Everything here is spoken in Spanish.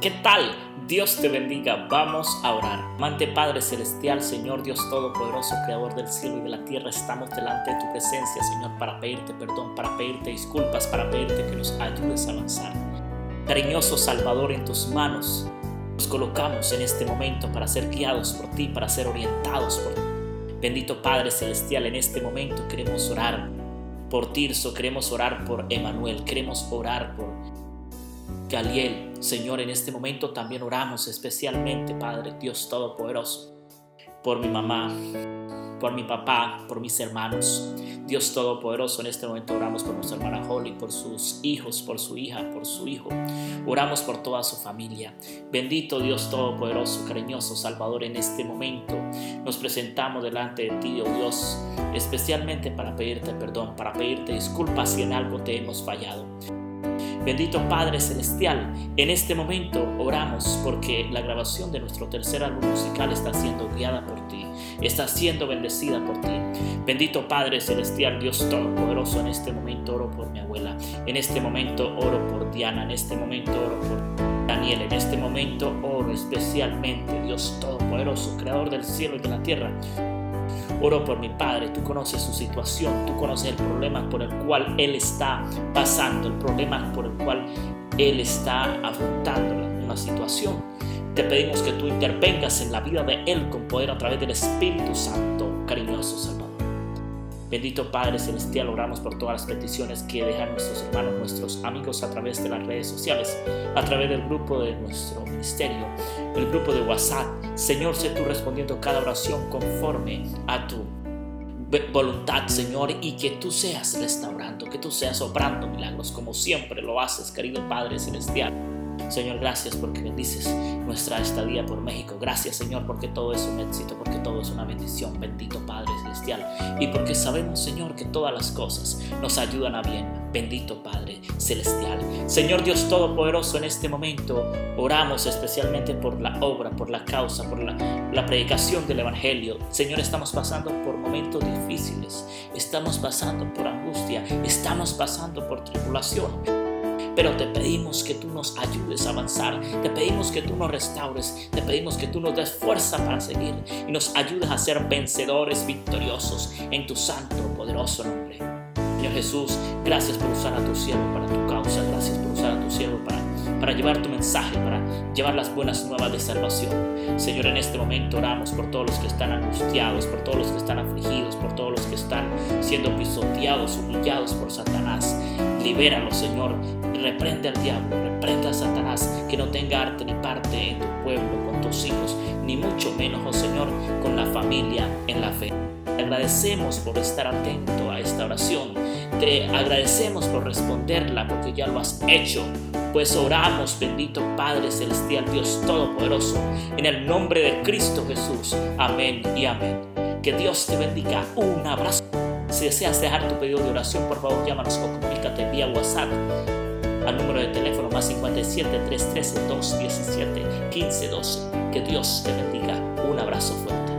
¿Qué tal? Dios te bendiga. Vamos a orar. Amante Padre Celestial, Señor Dios Todopoderoso, Creador del cielo y de la tierra, estamos delante de tu presencia, Señor, para pedirte perdón, para pedirte disculpas, para pedirte que nos ayudes a avanzar. Cariñoso Salvador, en tus manos nos colocamos en este momento para ser guiados por ti, para ser orientados por ti. Bendito Padre Celestial, en este momento queremos orar por Tirso, queremos orar por Emanuel, queremos orar por Galiel. Señor, en este momento también oramos especialmente, Padre Dios Todopoderoso, por mi mamá, por mi papá, por mis hermanos. Dios Todopoderoso, en este momento oramos por nuestra hermana Holly, por sus hijos, por su hija, por su hijo. Oramos por toda su familia. Bendito Dios Todopoderoso, cariñoso Salvador, en este momento nos presentamos delante de ti, oh Dios, especialmente para pedirte perdón, para pedirte disculpas si en algo te hemos fallado. Bendito Padre Celestial, en este momento oramos porque la grabación de nuestro tercer álbum musical está siendo guiada por ti, está siendo bendecida por ti. Bendito Padre Celestial, Dios Todopoderoso, en este momento oro por mi abuela, en este momento oro por Diana, en este momento oro por Daniel, en este momento oro especialmente, Dios Todopoderoso, Creador del cielo y de la tierra Oro por mi padre, tú conoces su situación, tú conoces el problema por el cual él está pasando, el problema por el cual él está afrontando una situación. Te pedimos que tú intervengas en la vida de él con poder a través del Espíritu Santo, cariñoso Salvador. Bendito Padre Celestial, oramos por todas las peticiones que dejan nuestros hermanos, nuestros amigos a través de las redes sociales, a través del grupo de nuestro ministerio, el grupo de WhatsApp. Señor, sé tú respondiendo cada oración conforme a tu voluntad, Señor, y que tú seas restaurando, que tú seas obrando milagros como siempre lo haces, querido Padre Celestial. Señor, gracias porque bendices nuestra estadía por México. Gracias, Señor, porque todo es un éxito, porque todo es una bendición. Bendito Padre Celestial. Y porque sabemos, Señor, que todas las cosas nos ayudan a bien. Bendito Padre Celestial. Señor Dios Todopoderoso, en este momento oramos especialmente por la obra, por la causa, por la, la predicación del Evangelio. Señor, estamos pasando por momentos difíciles. Estamos pasando por angustia. Estamos pasando por tribulación pero te pedimos que tú nos ayudes a avanzar, te pedimos que tú nos restaures, te pedimos que tú nos des fuerza para seguir y nos ayudes a ser vencedores victoriosos en tu santo, poderoso nombre. Señor Jesús, gracias por usar a tu siervo para tu causa, gracias por usar a tu siervo para, para llevar tu mensaje, para llevar las buenas nuevas de salvación. Señor, en este momento oramos por todos los que están angustiados, por todos los que están afligidos, por todos los que están siendo pisoteados, humillados por Satanás. Libéralos, Señor. Reprende al diablo, reprende a Satanás, que no tenga arte ni parte en tu pueblo, con tus hijos, ni mucho menos, oh Señor, con la familia en la fe. Te agradecemos por estar atento a esta oración. Te agradecemos por responderla porque ya lo has hecho. Pues oramos, bendito Padre Celestial, Dios Todopoderoso, en el nombre de Cristo Jesús. Amén y amén. Que Dios te bendiga. Un abrazo. Si deseas dejar tu pedido de oración, por favor llámanos o comunícate vía WhatsApp más 57 313 217 1512. Que Dios te bendiga. Un abrazo fuerte.